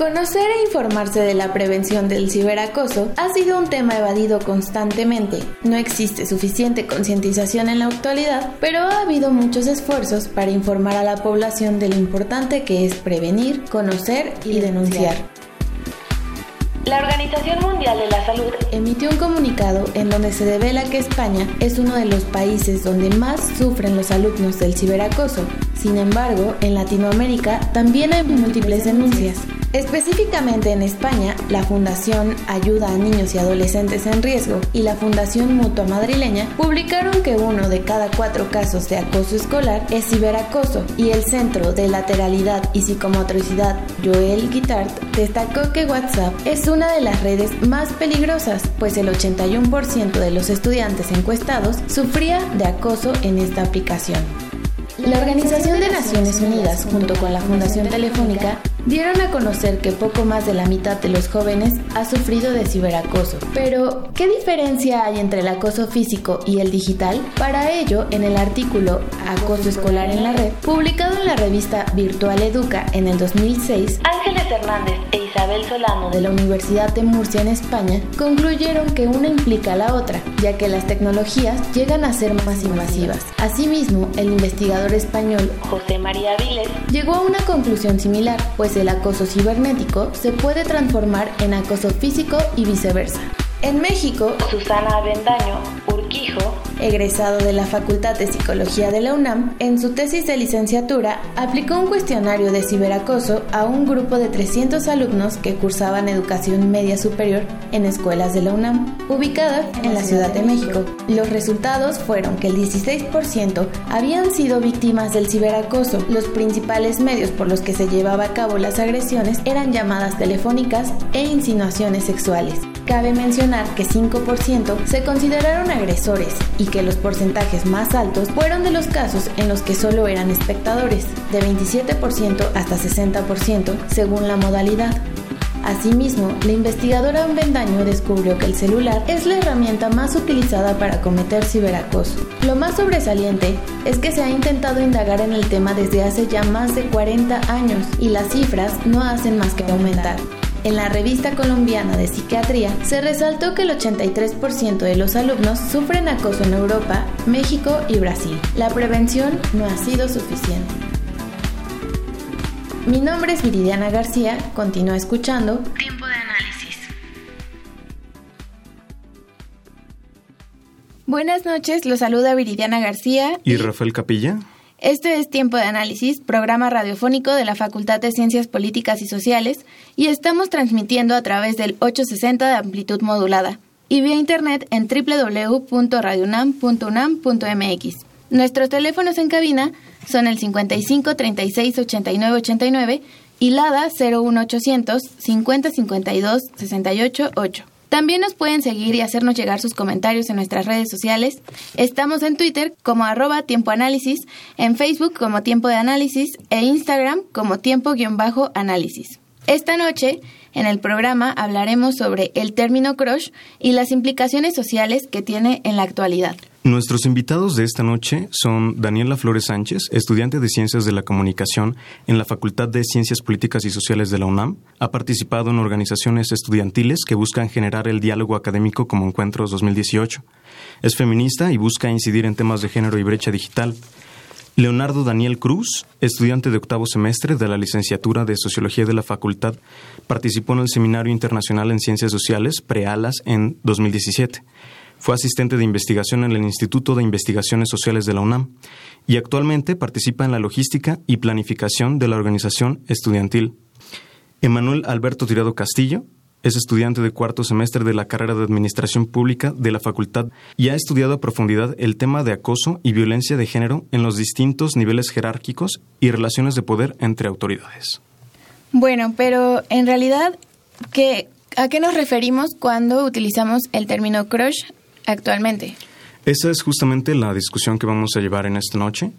Conocer e informarse de la prevención del ciberacoso ha sido un tema evadido constantemente. No existe suficiente concientización en la actualidad, pero ha habido muchos esfuerzos para informar a la población de lo importante que es prevenir, conocer y denunciar. La Organización Mundial de la Salud emitió un comunicado en donde se devela que España es uno de los países donde más sufren los alumnos del ciberacoso. Sin embargo, en Latinoamérica también hay múltiples denuncias. Específicamente en España, la Fundación Ayuda a Niños y Adolescentes en Riesgo y la Fundación Mutua Madrileña publicaron que uno de cada cuatro casos de acoso escolar es ciberacoso y el Centro de Lateralidad y Psicomotricidad Joel Guitart destacó que WhatsApp es una de las redes más peligrosas, pues el 81% de los estudiantes encuestados sufría de acoso en esta aplicación. La Organización de Naciones Unidas, junto con la Fundación Telefónica, dieron a conocer que poco más de la mitad de los jóvenes ha sufrido de ciberacoso. Pero, ¿qué diferencia hay entre el acoso físico y el digital? Para ello, en el artículo Acoso escolar en la red, publicado en la revista Virtual Educa en el 2006, Ángeles Hernández e Isabel Solano de la Universidad de Murcia en España concluyeron que una implica a la otra, ya que las tecnologías llegan a ser más invasivas. Asimismo, el investigador español José María Viles llegó a una conclusión similar, pues el acoso cibernético se puede transformar en acoso físico y viceversa. En México, Susana Avendaño Urquijo, egresado de la Facultad de Psicología de la UNAM, en su tesis de licenciatura aplicó un cuestionario de ciberacoso a un grupo de 300 alumnos que cursaban educación media superior en escuelas de la UNAM, ubicadas en la Ciudad de México. Los resultados fueron que el 16% habían sido víctimas del ciberacoso. Los principales medios por los que se llevaba a cabo las agresiones eran llamadas telefónicas e insinuaciones sexuales. Cabe mencionar que 5% se consideraron agresores y que los porcentajes más altos fueron de los casos en los que solo eran espectadores, de 27% hasta 60% según la modalidad. Asimismo, la investigadora Bendaño descubrió que el celular es la herramienta más utilizada para cometer ciberacoso. Lo más sobresaliente es que se ha intentado indagar en el tema desde hace ya más de 40 años y las cifras no hacen más que aumentar. En la revista colombiana de psiquiatría se resaltó que el 83% de los alumnos sufren acoso en Europa, México y Brasil. La prevención no ha sido suficiente. Mi nombre es Viridiana García, continúa escuchando Tiempo de Análisis. Buenas noches, los saluda Viridiana García. ¿Y, Rafael Capilla? Este es Tiempo de Análisis, programa radiofónico de la Facultad de Ciencias Políticas y Sociales, y estamos transmitiendo a través del 860 de amplitud modulada y vía internet en www.radionam.unam.mx. Nuestros teléfonos en cabina son el 55 36 89 89 y LADA 01800 50 52 68 8. También nos pueden seguir y hacernos llegar sus comentarios en nuestras redes sociales. Estamos en Twitter como arroba tiempo análisis, en Facebook como tiempo de análisis e Instagram como tiempo-análisis. Esta noche, en el programa, hablaremos sobre el término crush y las implicaciones sociales que tiene en la actualidad. Nuestros invitados de esta noche son Daniela Flores Sánchez, estudiante de Ciencias de la Comunicación en la Facultad de Ciencias Políticas y Sociales de la UNAM. Ha participado en organizaciones estudiantiles que buscan generar el diálogo académico como Encuentros 2018. Es feminista y busca incidir en temas de género y brecha digital. Leonardo Daniel Cruz, estudiante de octavo semestre de la licenciatura de Sociología de la Facultad, participó en el Seminario Internacional en Ciencias Sociales, Prealas, en 2017. Fue asistente de investigación en el Instituto de Investigaciones Sociales de la UNAM y actualmente participa en la logística y planificación de la organización estudiantil. Emanuel Alberto Tirado Castillo es estudiante de cuarto semestre de la carrera de Administración Pública de la Facultad y ha estudiado a profundidad el tema de acoso y violencia de género en los distintos niveles jerárquicos y relaciones de poder entre autoridades. Bueno, pero en realidad, ¿qué, ¿a qué nos referimos cuando utilizamos el término crush actualmente? Esa es justamente la discusión que vamos a llevar en esta noche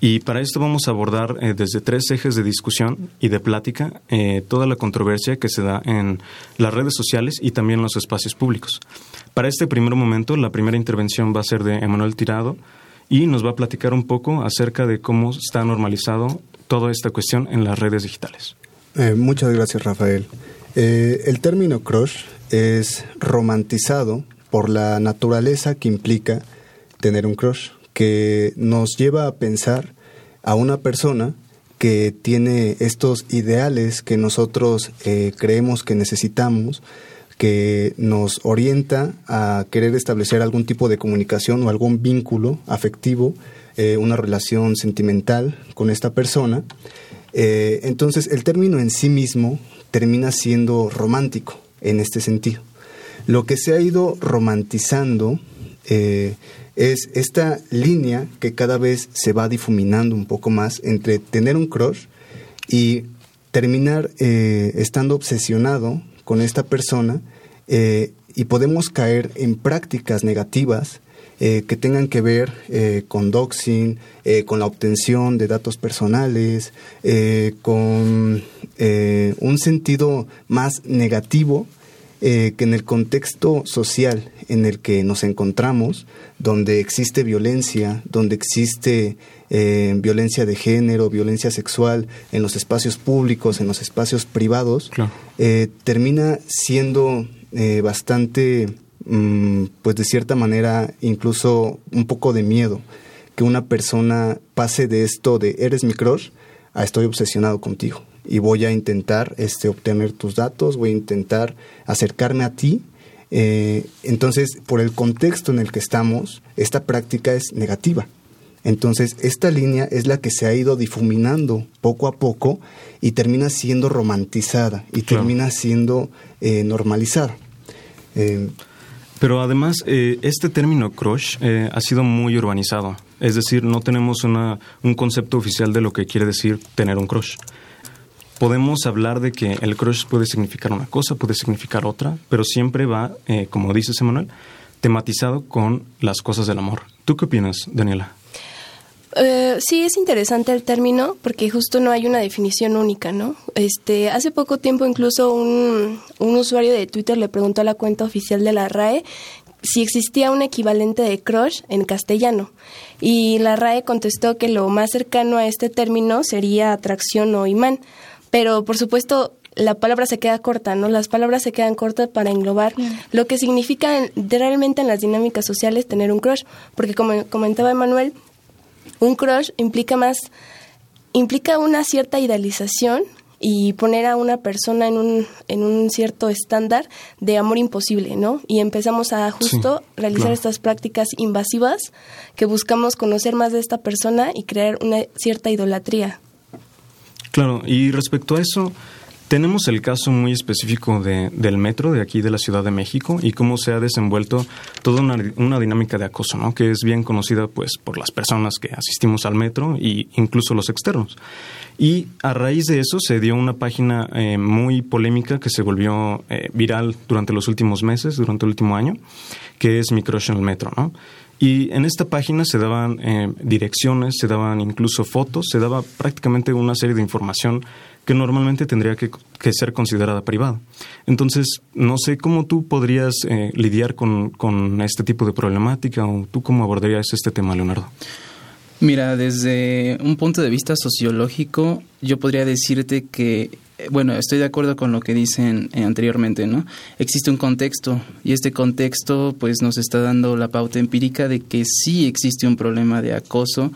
y para esto vamos a abordar eh, desde tres ejes de discusión y de plática eh, toda la controversia que se da en las redes sociales y también en los espacios públicos. Para este primer momento, la primera intervención va a ser de Emanuel Tirado y nos va a platicar un poco acerca de cómo está normalizado toda esta cuestión en las redes digitales. Eh, muchas gracias, Rafael. el término crush es romantizado por la naturaleza que implica tener un crush que nos lleva a pensar a una persona que tiene estos ideales que nosotros eh, creemos que necesitamos, que nos orienta a querer establecer algún tipo de comunicación o algún vínculo afectivo, eh, una relación sentimental con esta persona. Eh, entonces el término en sí mismo termina siendo romántico en este sentido. Lo que se ha ido romantizando es esta línea que cada vez se va difuminando un poco más entre tener un crush y terminar eh, estando obsesionado con esta persona eh, y podemos caer en prácticas negativas eh, que tengan que ver con doxing, con la obtención de datos personales, con un sentido más negativo que en el contexto social en el que nos encontramos, donde existe violencia, donde existe eh, violencia de género, violencia sexual en los espacios públicos, en los espacios privados, eh, termina siendo eh, bastante, mm, pues de cierta manera, incluso un poco de miedo que una persona pase de esto de eres mi crush a estoy obsesionado contigo y voy a intentar este, obtener tus datos, voy a intentar acercarme a ti eh, entonces, por el contexto en el que estamos, esta práctica es negativa. Entonces, esta línea es la que se ha ido difuminando poco a poco y termina siendo romantizada y termina siendo eh, normalizada. Eh, Pero además, este término crush ha sido muy urbanizado. Es decir, no tenemos una, un concepto oficial de lo que quiere decir tener un crush podemos hablar de que el crush puede significar una cosa, puede significar otra, pero siempre va, eh, como dices, Emanuel, tematizado con las cosas del amor. ¿Tú qué opinas, Daniela? Eh, sí, es interesante el término porque justo no hay una definición única, ¿no? Este, hace poco tiempo incluso un usuario de Twitter le preguntó a la cuenta oficial de la RAE si existía un equivalente de crush en castellano. Y la RAE contestó que lo más cercano a este término sería atracción o imán. Pero por supuesto la palabra se queda corta, ¿no? Las palabras se quedan cortas para englobar lo que significa realmente en las dinámicas sociales tener un crush, porque como comentaba Emanuel, un crush implica más implica una cierta idealización y poner a una persona en un, en un cierto estándar de amor imposible, ¿no? Y empezamos a justo realizar estas prácticas invasivas que buscamos conocer más de esta persona y crear una cierta idolatría. Claro, y respecto a eso, tenemos el caso muy específico de, del metro de aquí de la Ciudad de México y cómo se ha desenvuelto toda una, dinámica de acoso, ¿no? que es bien conocida pues por las personas que asistimos al metro e incluso los externos. Y a raíz de eso se dio una página eh, muy polémica que se volvió eh, viral durante los últimos meses, durante el último año, que es Mi Metro, ¿no? Y en esta página se daban eh, direcciones, se daban incluso fotos, se daba prácticamente una serie de información que normalmente tendría que, ser considerada privada. Entonces, no sé cómo tú podrías eh, lidiar con, con este tipo de problemática o tú cómo abordarías este tema, Leonardo. Mira, desde un punto de vista sociológico, yo podría decirte que bueno, estoy de acuerdo con lo que dicen eh, anteriormente, ¿no? Existe un contexto y este contexto pues nos está dando la pauta empírica de que sí existe un problema de acoso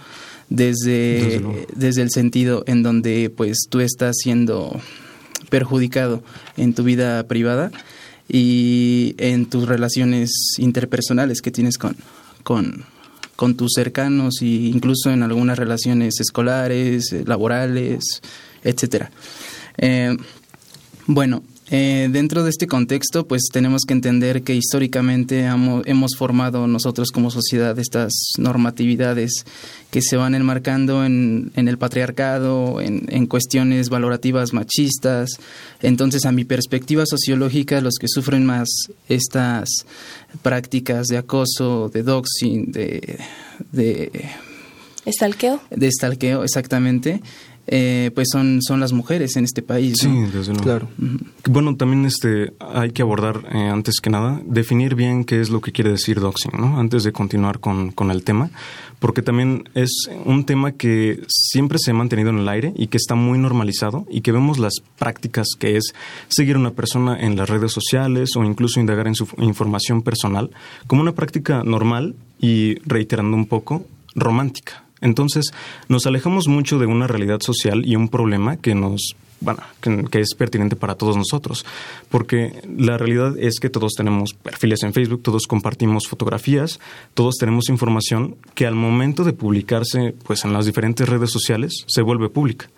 desde, desde el sentido en donde pues tú estás siendo perjudicado en tu vida privada y en tus relaciones interpersonales que tienes con, con, con tus cercanos e incluso en algunas relaciones escolares, eh, laborales, etcétera. Eh, bueno, eh, dentro de este contexto, pues tenemos que entender que históricamente hemos, formado nosotros como sociedad estas normatividades que se van enmarcando en, el patriarcado, en, cuestiones valorativas machistas. Entonces, a mi perspectiva sociológica, los que sufren más estas prácticas de acoso, de doxing, de... de ¿Estalqueo? De estalqueo, exactamente eh, pues son, son las mujeres en este país. Sí, desde luego. Claro. Bueno, también este, hay que abordar, eh, antes que nada, definir bien qué es lo que quiere decir doxing, ¿no? Antes de continuar con, con el tema, porque también es un tema que siempre se ha mantenido en el aire y que está muy normalizado y que vemos las prácticas que es seguir a una persona en las redes sociales o incluso indagar en su información personal como una práctica normal y, reiterando un poco, romántica. Entonces, nos alejamos mucho de una realidad social y un problema que nos bueno, que, es pertinente para todos nosotros, porque la realidad es que todos tenemos perfiles en Facebook, todos compartimos fotografías, todos tenemos información que al momento de publicarse pues en las diferentes redes sociales se vuelve pública.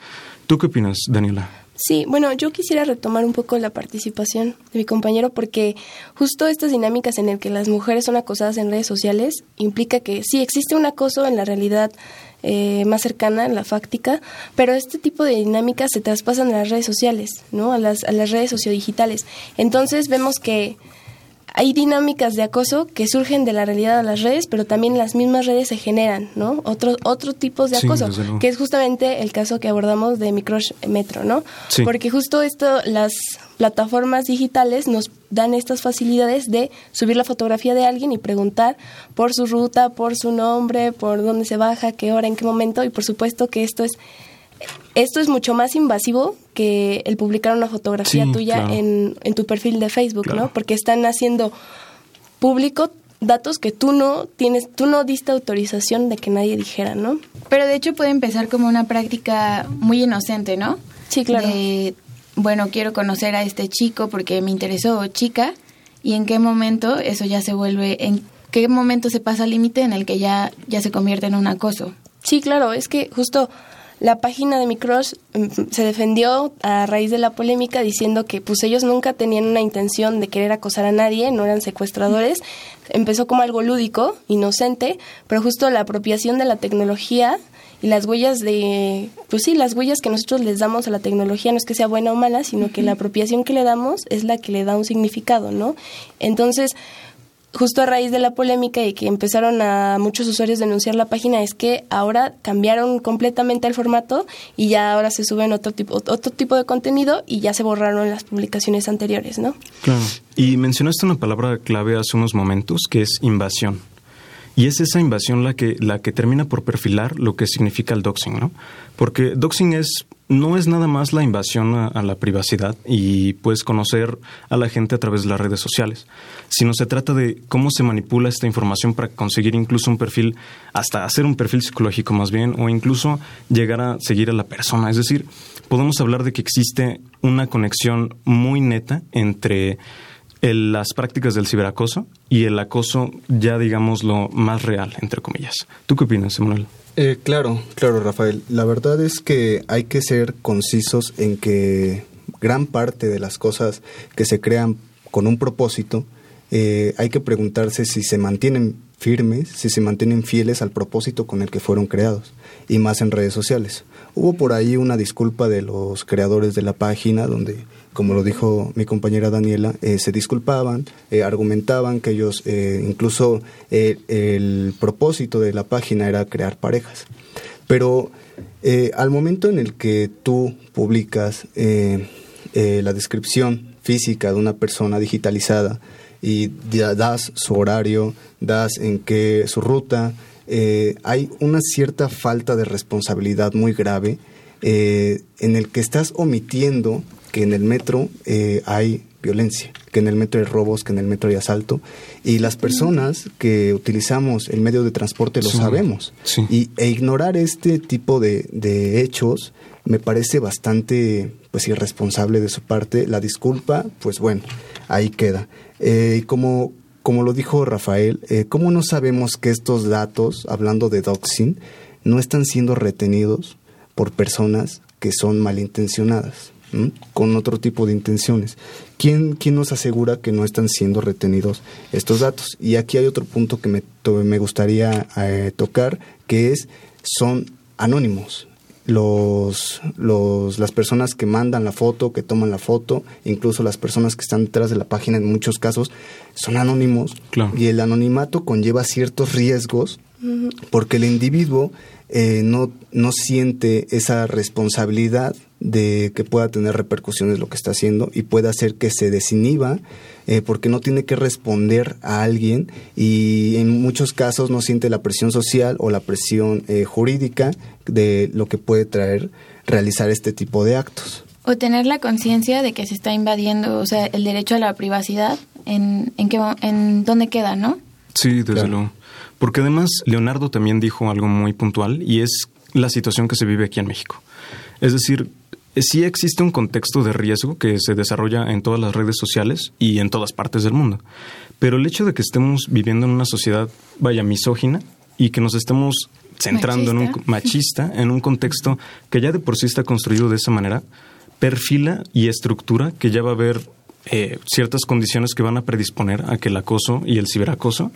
¿Tú qué opinas, Daniela? Sí, bueno, yo quisiera retomar un poco la participación de mi compañero porque justo estas dinámicas en el que las mujeres son acosadas en redes sociales implica que sí existe un acoso en la realidad eh, más cercana, la fáctica, pero este tipo de dinámicas se traspasan a las redes sociales, ¿no? A las, a las redes sociodigitales. Entonces vemos que hay dinámicas de acoso que surgen de la realidad de las redes, pero también las mismas redes se generan, ¿no? Otros otro tipos de acoso, que es justamente el caso que abordamos de Microsh Metro, ¿no? Porque justo esto, las plataformas digitales nos dan estas facilidades de subir la fotografía de alguien y preguntar por su ruta, por su nombre, por dónde se baja, qué hora, en qué momento, y por supuesto que esto es esto es mucho más invasivo que el publicar una fotografía tuya en, en, tu perfil de Facebook, ¿no? Porque están haciendo público datos que tú no tienes, tú no diste autorización de que nadie dijera, ¿no? Pero de hecho puede empezar como una práctica muy inocente, ¿no? Sí, claro. bueno, quiero conocer a este chico porque me interesó, chica, y en qué momento eso ya se vuelve, en qué momento se pasa el límite en el que ya, ya se convierte en un acoso. Sí, claro, es que justo la página de Micross mm, se defendió a raíz de la polémica diciendo que pues ellos nunca tenían una intención de querer acosar a nadie, no eran secuestradores. Empezó como algo lúdico, inocente, pero justo la apropiación de la tecnología y las huellas de, pues sí, las huellas que nosotros les damos a la tecnología no es que sea buena o mala, sino que la apropiación que le damos es la que le da un significado, ¿no? Entonces, justo a raíz de la polémica y que empezaron a muchos usuarios denunciar la página es que ahora cambiaron completamente el formato y ya ahora se suben otro tipo otro tipo de contenido y ya se borraron las publicaciones anteriores, ¿no? Claro. Y mencionaste una palabra clave hace unos momentos que es invasión. Y es esa invasión la que, la que termina por perfilar lo que significa el doxing, ¿no? Porque doxing es, no es nada más la invasión a, la privacidad y puedes conocer a la gente a través de las redes sociales, sino se trata de cómo se manipula esta información para conseguir incluso un perfil, hasta hacer un perfil psicológico más bien, o incluso llegar a seguir a la persona. Es decir, podemos hablar de que existe una conexión muy neta entre las prácticas del ciberacoso y el acoso ya digamos lo más real, entre comillas. ¿Tú qué opinas, Emanuel? Eh, claro, claro, Rafael. La verdad es que hay que ser concisos en que gran parte de las cosas que se crean con un propósito, eh, hay que preguntarse si se mantienen firmes, si se mantienen fieles al propósito con el que fueron creados, y más en redes sociales. Hubo por ahí una disculpa de los creadores de la página donde como lo dijo mi compañera Daniela, eh, se disculpaban, eh, argumentaban que ellos, eh, incluso el propósito de la página era crear parejas. Pero al momento en el que tú publicas la descripción física de una persona digitalizada y das su horario, das en qué su ruta, hay una cierta falta de responsabilidad muy grave en el que estás omitiendo que en el metro eh, hay violencia, que en el metro hay robos, que en el metro hay asalto, y las personas que utilizamos el medio de transporte lo sabemos. Y, e ignorar este tipo de, de hechos me parece bastante pues irresponsable de su parte. La disculpa, pues bueno, ahí queda. Eh, como, como lo dijo Rafael, eh, ¿cómo no sabemos que estos datos, hablando de doxing, no están siendo retenidos por personas que son malintencionadas? Con otro tipo de intenciones. ¿Quién, ¿Quién nos asegura que no están siendo retenidos estos datos? Y aquí hay otro punto que me, me gustaría eh, tocar, que es, son anónimos. Los, los, las personas que mandan la foto, que toman la foto, incluso las personas que están detrás de la página en muchos casos son anónimos. Y el anonimato conlleva ciertos riesgos porque el individuo eh, no, no siente esa responsabilidad de que pueda tener repercusiones lo que está haciendo y puede hacer que se desinhiba eh, porque no tiene que responder a alguien y en muchos casos no siente la presión social o la presión eh, jurídica de lo que puede traer realizar este tipo de actos. O tener la conciencia de que se está invadiendo, o sea, el derecho a la privacidad, en, en, qué, en dónde queda, ¿no? Sí, desde luego. Porque además Leonardo también dijo algo muy puntual y es la situación que se vive aquí en México. Es decir, sí existe un contexto de riesgo que se desarrolla en todas las redes sociales y en todas partes del mundo. Pero el hecho de que estemos viviendo en una sociedad, vaya, misógina y que nos estemos centrando en un machista, en un contexto que ya de por sí está construido de esa manera, perfila y estructura que ya va a haber eh, ciertas condiciones que van a predisponer a que el acoso y el ciberacoso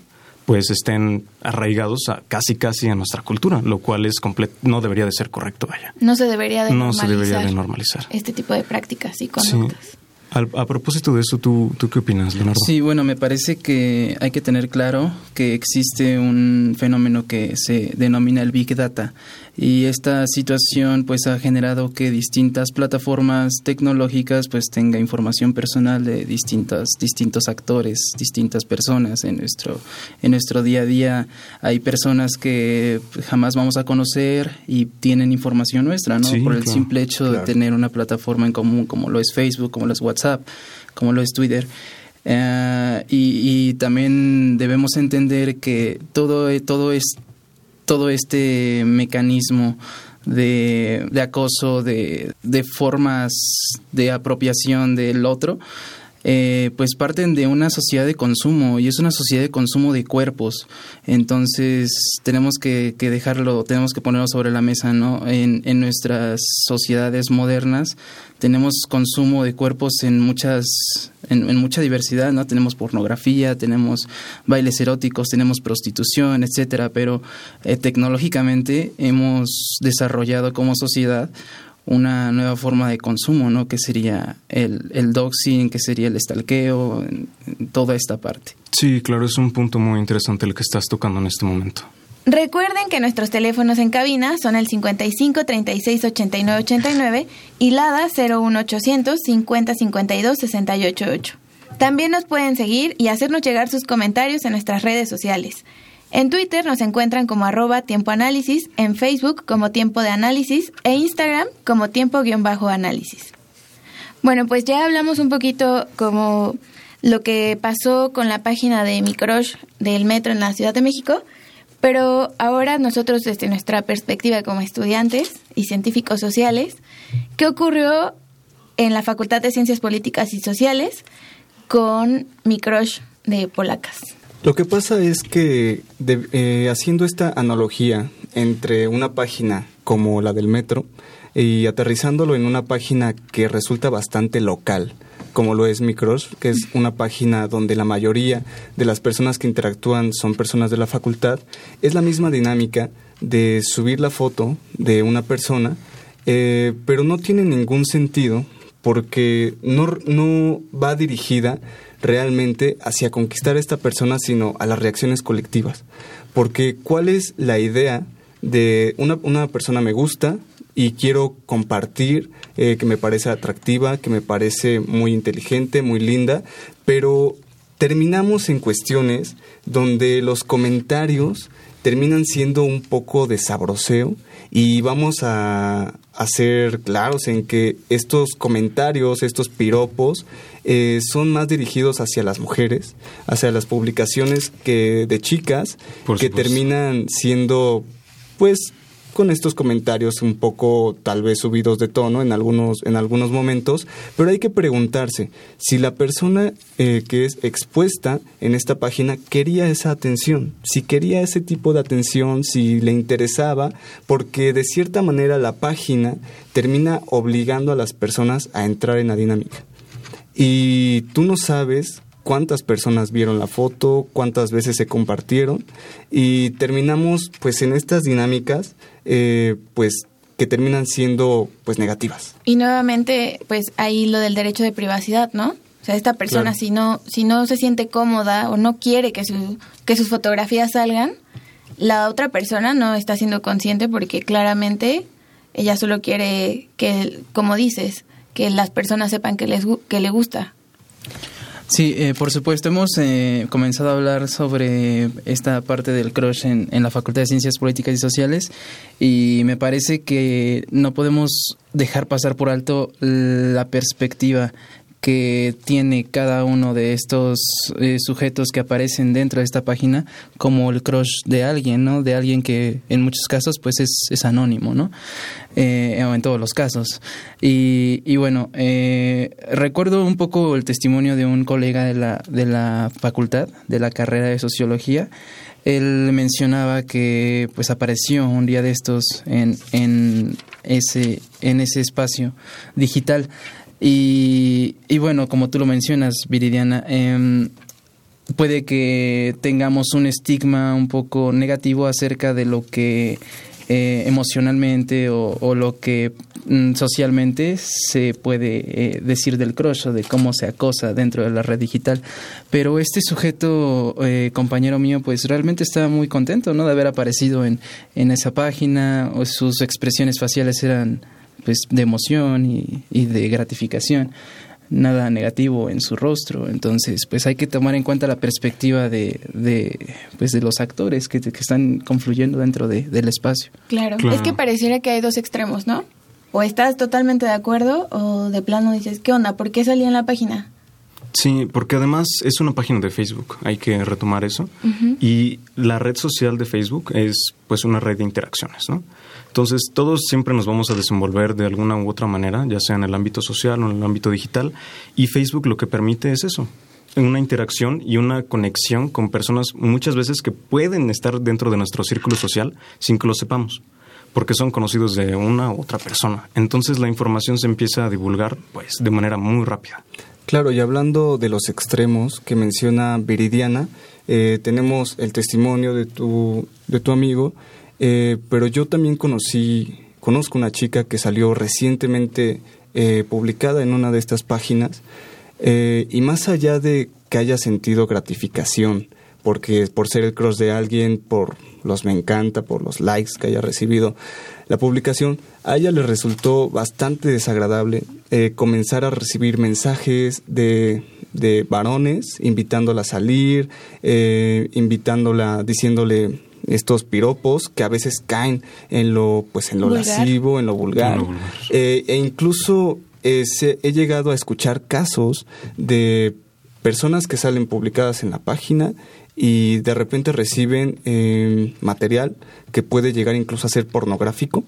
pues estén arraigados a casi casi a nuestra cultura, lo cual es no debería de ser correcto, vaya. No se debería de no normalizar. se debería de normalizar. Este tipo de prácticas y conductas. A, propósito de eso, ¿tú, ¿tú qué opinas, Leonardo? Sí, bueno, me parece que hay que tener claro que existe un fenómeno que se denomina el Big Data y esta situación pues ha generado que distintas plataformas tecnológicas pues tenga información personal de distintas distintos actores, distintas personas en nuestro en nuestro día a día. Hay personas que jamás vamos a conocer y tienen información nuestra, ¿no? Por el simple hecho de tener una plataforma en común como lo es Facebook, como lo es WhatsApp como lo es Twitter. Eh, y, también debemos entender que todo, todo, es, todo este mecanismo de, acoso, de, de, formas de apropiación del otro, eh, pues parten de una sociedad de consumo y es una sociedad de consumo de cuerpos. Entonces tenemos que, dejarlo, tenemos que ponerlo sobre la mesa, ¿no? En, nuestras sociedades modernas tenemos consumo de cuerpos en muchas, en, mucha diversidad, ¿no? Tenemos pornografía, tenemos bailes eróticos, tenemos prostitución, etcétera, pero eh, tecnológicamente hemos desarrollado como sociedad una nueva forma de consumo, ¿no? Que sería el, el doxing, que sería el estalqueo, toda esta parte. Sí, claro, es un punto muy interesante el que estás tocando en este momento. Recuerden que nuestros teléfonos en cabina son el 55 36 89 89 y LADA 01800 50 52 68 8. También nos pueden seguir y hacernos llegar sus comentarios en nuestras redes sociales. En Twitter nos encuentran como arroba tiempo análisis, en Facebook como tiempo de análisis e Instagram como tiempo-análisis. Bueno, pues ya hablamos un poquito como lo que pasó con la página de Mi Crush del metro en la Ciudad de México, pero ahora nosotros desde nuestra perspectiva como estudiantes y científicos sociales, ¿qué ocurrió en la Facultad de Ciencias Políticas y Sociales con Mi Crush de Polacas? Lo que pasa es que eh, haciendo esta analogía entre una página como la del metro y aterrizándolo en una página que resulta bastante local, como lo es Micros, que es una página donde la mayoría de las personas que interactúan son personas de la facultad, es la misma dinámica de subir la foto de una persona, eh, pero no tiene ningún sentido porque no, no va dirigida realmente hacia conquistar a esta persona, sino a las reacciones colectivas. Porque ¿cuál es la idea de una, una persona me gusta y quiero compartir, eh, que me parece atractiva, que me parece muy inteligente, muy linda, pero terminamos en cuestiones donde los comentarios terminan siendo un poco de sabroseo y vamos a, a ser claros en que estos comentarios, estos piropos, eh, son más dirigidos hacia las mujeres, hacia las publicaciones que de chicas que terminan siendo pues con estos comentarios un poco tal vez subidos de tono en algunos, en algunos momentos, pero hay que preguntarse si la persona eh, que es expuesta en esta página quería esa atención, si quería ese tipo de atención, si le interesaba, porque de cierta manera la página termina obligando a las personas a entrar en la dinámica. Y tú no sabes cuántas personas vieron la foto, cuántas veces se compartieron y terminamos pues en estas dinámicas eh, pues que terminan siendo pues negativas. Y nuevamente pues ahí lo del derecho de privacidad, ¿no? O sea, esta persona si no si no se siente cómoda o no quiere que su que sus fotografías salgan, la otra persona no está siendo consciente porque claramente ella solo quiere que como dices, que las personas sepan que les que le gusta. Sí, eh, por supuesto, hemos eh, comenzado a hablar sobre esta parte del crush en, en, la Facultad de Ciencias Políticas y Sociales y me parece que no podemos dejar pasar por alto la perspectiva que tiene cada uno de estos eh, sujetos que aparecen dentro de esta página como el crush de alguien, ¿no? De alguien que en muchos casos pues es, es anónimo, ¿no? Eh, en todos los casos. Y, y bueno, eh, recuerdo un poco el testimonio de un colega de la, de la facultad, de la carrera de sociología. Él mencionaba que pues apareció un día de estos en, en, ese, en ese espacio digital y, bueno, como tú lo mencionas, Viridiana, eh, puede que tengamos un estigma un poco negativo acerca de lo que eh, emocionalmente o, o, lo que mm, socialmente se puede eh, decir del crush o de cómo se acosa dentro de la red digital. Pero este sujeto, eh, compañero mío, pues realmente estaba muy contento ¿no? de haber aparecido en, en esa página, o sus expresiones faciales eran pues de emoción y, y, de gratificación nada negativo en su rostro entonces pues hay que tomar en cuenta la perspectiva de, de pues de los actores que, que están confluyendo dentro de, del espacio claro. claro es que pareciera que hay dos extremos no o estás totalmente de acuerdo o de plano dices qué onda por qué salí en la página Sí, porque además es una página de Facebook, hay que retomar eso. Uh -huh. Y la red social de Facebook es pues una red de interacciones, ¿no? Entonces, todos siempre nos vamos a desenvolver de alguna u otra manera, ya sea en el ámbito social o en el ámbito digital, y Facebook lo que permite es eso, una interacción y una conexión con personas muchas veces que pueden estar dentro de nuestro círculo social sin que lo sepamos porque son conocidos de una u otra persona. Entonces la información se empieza a divulgar pues de manera muy rápida. Claro, y hablando de los extremos que menciona Viridiana, eh, tenemos el testimonio de tu, de tu amigo, eh, pero yo también conocí, conozco una chica que salió recientemente eh, publicada en una de estas páginas, y más allá de que haya sentido gratificación, porque por ser el cross de alguien, por los me encanta, por los likes que haya recibido la publicación, a ella le resultó bastante desagradable eh, comenzar a recibir mensajes de, de varones invitándola a salir, eh, invitándola, diciéndole estos piropos que a veces caen en lo pues en lo vulgar. lascivo, en lo vulgar, no, vulgar. Eh, e incluso se, he llegado a escuchar casos de personas que salen publicadas en la página y de repente reciben eh, material que puede llegar incluso a ser pornográfico.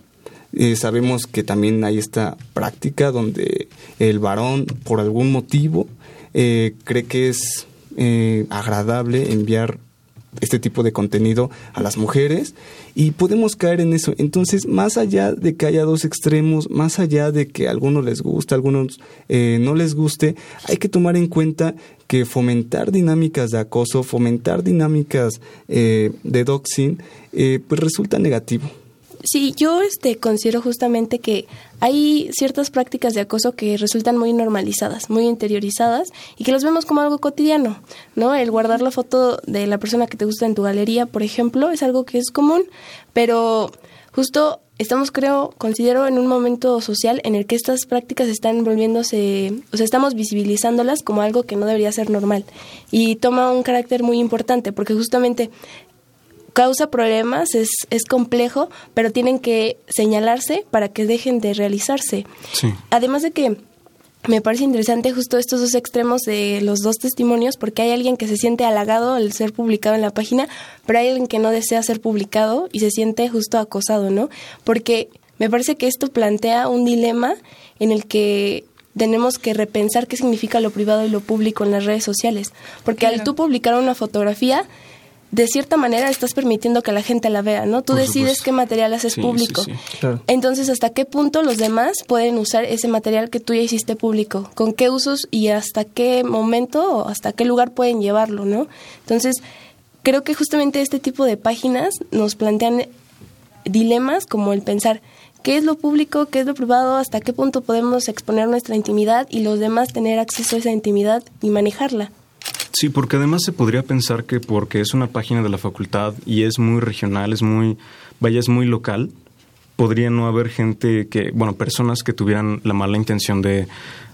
Eh, sabemos que también hay esta práctica donde el varón, por algún motivo, eh, cree que es eh, agradable enviar este tipo de contenido a las mujeres y podemos caer en eso. Entonces, más allá de que haya dos extremos, más allá de que a algunos les guste, a algunos eh, no les guste, hay que tomar en cuenta que fomentar dinámicas de acoso, fomentar dinámicas eh, de doxing, eh, pues resulta negativo. Sí, yo este considero justamente que hay ciertas prácticas de acoso que resultan muy normalizadas, muy interiorizadas y que los vemos como algo cotidiano, ¿no? El guardar la foto de la persona que te gusta en tu galería, por ejemplo, es algo que es común, pero justo estamos, creo, considero en un momento social en el que estas prácticas están volviéndose, o sea, estamos visibilizándolas como algo que no debería ser normal y toma un carácter muy importante porque justamente causa problemas, es, es complejo, pero tienen que señalarse para que dejen de realizarse. Además de que me parece interesante justo estos dos extremos de los dos testimonios, porque hay alguien que se siente halagado al ser publicado en la página, pero hay alguien que no desea ser publicado y se siente justo acosado, ¿no? Porque me parece que esto plantea un dilema en el que tenemos que repensar qué significa lo privado y lo público en las redes sociales, porque al tú publicar una fotografía, de cierta manera estás permitiendo que la gente la vea, ¿no? Tú decides qué material haces público. Entonces, ¿hasta qué punto los demás pueden usar ese material que tú ya hiciste público? ¿Con qué usos y hasta qué momento o hasta qué lugar pueden llevarlo, ¿no? Entonces, creo que justamente este tipo de páginas nos plantean dilemas como el pensar qué es lo público, qué es lo privado, hasta qué punto podemos exponer nuestra intimidad y los demás tener acceso a esa intimidad y manejarla. Sí, porque además se podría pensar que porque es una página de la facultad y es muy regional, es muy, vaya, es muy local, podría no haber gente que, bueno, personas que tuvieran la mala intención de,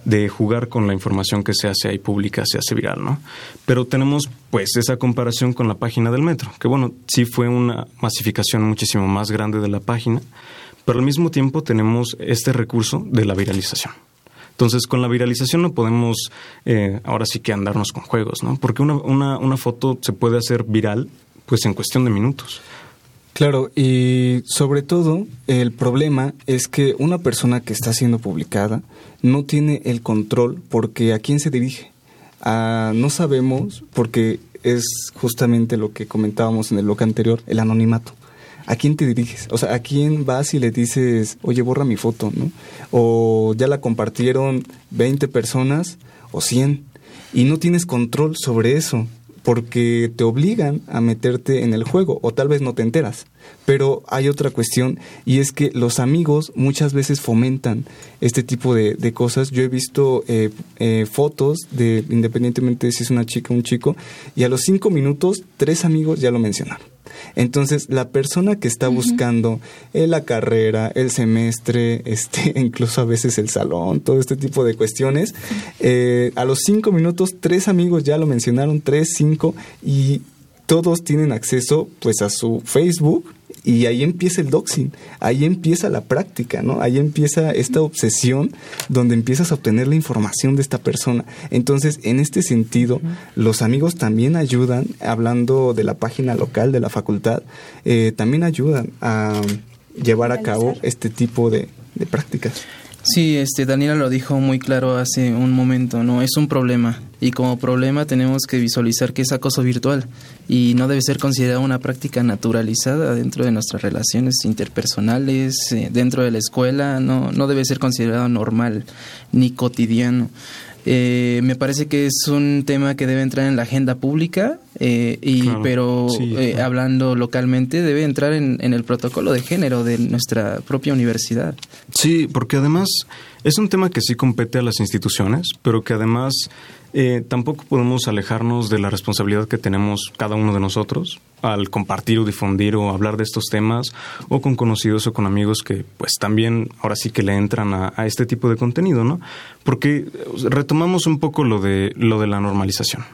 de jugar con la información que se hace ahí pública, se hace viral, ¿no? Pero tenemos pues esa comparación con la página del metro, que bueno, sí fue una masificación muchísimo más grande de la página, pero al mismo tiempo tenemos este recurso de la viralización. Entonces, con la viralización no podemos eh, ahora sí que andarnos con juegos, ¿no? Porque una, una, foto se puede hacer viral pues en cuestión de minutos. Claro, y sobre todo el problema es que una persona que está siendo publicada no tiene el control porque a quién se dirige. No sabemos porque es justamente lo que comentábamos en el bloque anterior, el anonimato. ¿A quién te diriges? O sea, ¿a quién vas y le dices, oye, borra mi foto, ¿no? O ya la compartieron 20 personas o 100 y no tienes control sobre eso porque te obligan a meterte en el juego o tal vez no te enteras. Pero hay otra cuestión y es que los amigos muchas veces fomentan este tipo de, cosas. Yo he visto eh, eh, fotos de, independientemente de si es una chica o un chico, y a los cinco minutos tres amigos ya lo mencionaron. Entonces, la persona que está buscando eh, la carrera, el semestre, este, incluso a veces el salón, todo este tipo de cuestiones, eh, a los cinco minutos, tres amigos ya lo mencionaron, tres, cinco, y todos tienen acceso pues a su Facebook y ahí empieza el doxing, ahí empieza la práctica, ¿no? Ahí empieza esta obsesión donde empiezas a obtener la información de esta persona. Entonces, en este sentido, los amigos también ayudan, hablando de la página local de la facultad, eh, también ayudan a llevar a cabo este tipo de prácticas. Sí, este Daniela lo dijo muy claro hace un momento, no es un problema y como problema tenemos que visualizar que es acoso virtual y no debe ser considerada una práctica naturalizada dentro de nuestras relaciones interpersonales, eh, dentro de la escuela, no no debe ser considerado normal ni cotidiano. Eh, me parece que es un tema que debe entrar en la agenda pública, eh, y, pero eh, hablando localmente debe entrar en, en, el protocolo de género de nuestra propia universidad. Sí, porque además es un tema que sí compete a las instituciones, pero que además eh, tampoco podemos alejarnos de la responsabilidad que tenemos cada uno de nosotros al compartir o difundir o hablar de estos temas o con conocidos o con amigos que pues también ahora sí que le entran a, este tipo de contenido, ¿no? Porque retomamos un poco lo de lo de la normalización.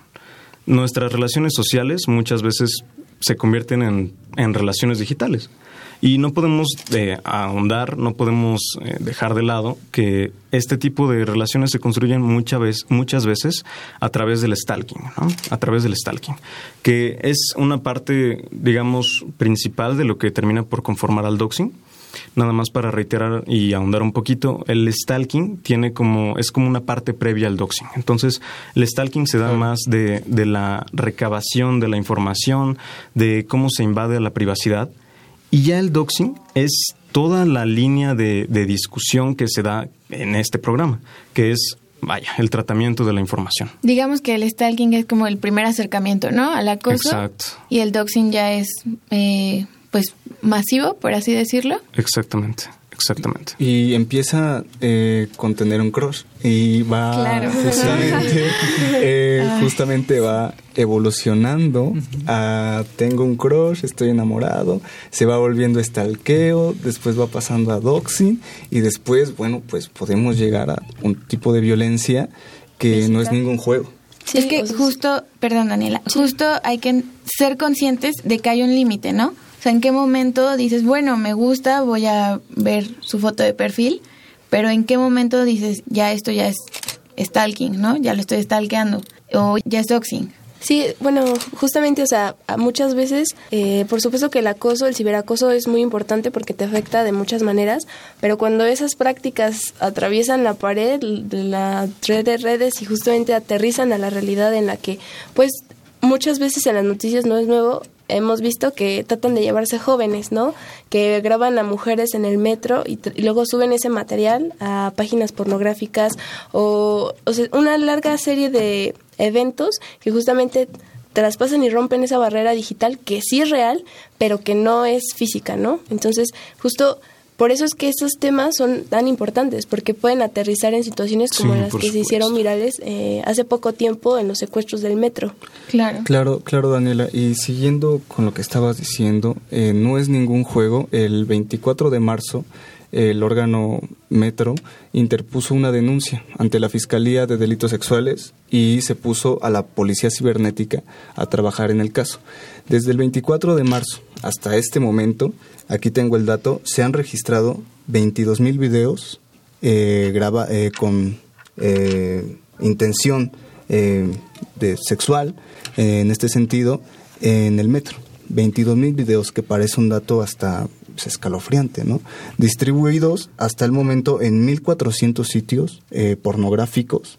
Nuestras relaciones sociales muchas veces se convierten en, en relaciones digitales. Y no podemos eh, ahondar, no podemos eh, dejar de lado que este tipo de relaciones se construyen muchas veces, muchas veces a través del stalking, ¿no? A través del stalking, que es una parte, digamos, principal de lo que termina por conformar al doxing. Nada más para reiterar y ahondar un poquito, el stalking tiene como, es como una parte previa al doxing. Entonces, el stalking se da más de, de la recabación de la información, de cómo se invade a la privacidad y ya el doxing es toda la línea de, discusión que se da en este programa, que es vaya, el tratamiento de la información. Digamos que el stalking es como el primer acercamiento, ¿no? Al acoso. Exacto. Y el doxing ya es, eh, pues, masivo, por así decirlo. Exactamente. Exactamente. Y empieza eh, con tener un crush y va justamente, eh, ah. justamente va evolucionando a tengo un crush, estoy enamorado, se va volviendo estalqueo, después va pasando a doxing y después, bueno, pues podemos llegar a un tipo de violencia que no es ningún juego es que justo, perdón Daniela, justo hay que ser conscientes de que hay un límite, ¿no? O sea, ¿en qué momento dices, bueno, me gusta, voy a ver su foto de perfil, pero en qué momento dices, ya esto ya es stalking, ¿no? Ya lo estoy stalkeando o ya es doxing. Sí, bueno, justamente, o sea, muchas veces, eh, por supuesto que el acoso, el ciberacoso es muy importante porque te afecta de muchas maneras, pero cuando esas prácticas atraviesan la pared de la red de redes y justamente aterrizan a la realidad en la que, pues, muchas veces en las noticias no es nuevo, hemos visto que tratan de llevarse jóvenes, ¿no? Que graban a mujeres en el metro y, luego suben ese material a páginas pornográficas o, o sea, una larga serie de eventos que justamente traspasan y rompen esa barrera digital que sí es real, pero que no es física, ¿no? Entonces, justo por eso es que estos temas son tan importantes, porque pueden aterrizar en situaciones como las que se hicieron virales eh, hace poco tiempo en los secuestros del metro. Claro. Claro, claro, Daniela. Y siguiendo con lo que estabas diciendo, eh, no es ningún juego. El 24 de marzo el órgano Metro interpuso una denuncia ante la Fiscalía de Delitos Sexuales y se puso a la Policía Cibernética a trabajar en el caso. Desde el 24 de marzo hasta este momento, aquí tengo el dato, se han registrado 22 mil videos eh, graba, eh, con eh, intención de sexual, en este sentido, en el metro. 22 mil videos, que parece un dato hasta pues, escalofriante, ¿no? Distribuidos hasta el momento en 1.400 sitios pornográficos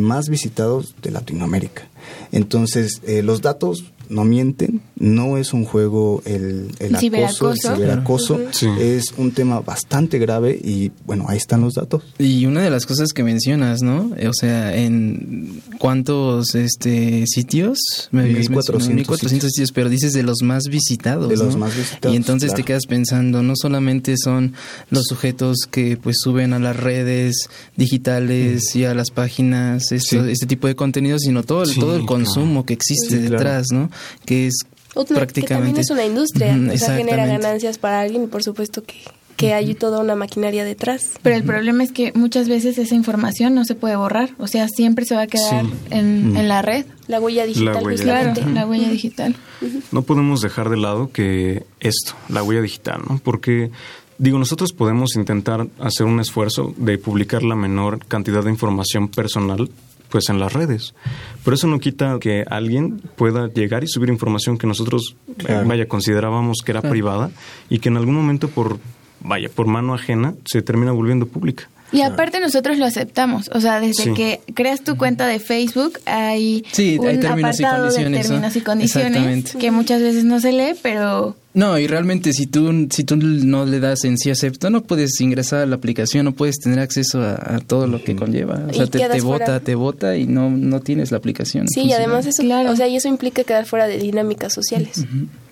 más visitados de Latinoamérica. Entonces, los datos no mienten, no es un juego el, el acoso, el ciberacoso, es un tema bastante grave y bueno, ahí están los datos. Y una de las cosas que mencionas, ¿no? O sea, en cuántos este sitios, 1400, sitios, pero dices de los más visitados, De los más visitados. Y entonces te quedas pensando, no solamente son los sujetos que pues suben a las redes digitales y a las páginas este tipo de contenido, sino todo el, todo el consumo que existe detrás, ¿no? Que es prácticamente... Que también es una industria, o sea, genera ganancias para alguien y por supuesto que, que hay toda una maquinaria detrás. Pero el problema es que muchas veces esa información no se puede borrar, o sea, siempre se va a quedar en, en, la red. La huella digital. La claro, la huella digital. No podemos dejar de lado que esto, la huella digital, ¿no? Porque Digo, nosotros podemos intentar hacer un esfuerzo de publicar la menor cantidad de información personal pues en las redes. Pero eso no quita que alguien pueda llegar y subir información que nosotros eh, vaya considerábamos que era privada y que en algún momento por vaya por mano ajena se termina volviendo pública. Y aparte nosotros lo aceptamos, o sea, desde que creas tu cuenta de Facebook hay un apartado de términos y condiciones que muchas veces no se lee, pero no, y realmente si tú, si tú no le das en sí acepto, no puedes ingresar a la aplicación, no puedes tener acceso a, todo lo que conlleva. O sea, te, te vota, te vota y no, no tienes la aplicación. Sí, y además eso, claro. o sea, y eso implica quedar fuera de dinámicas sociales.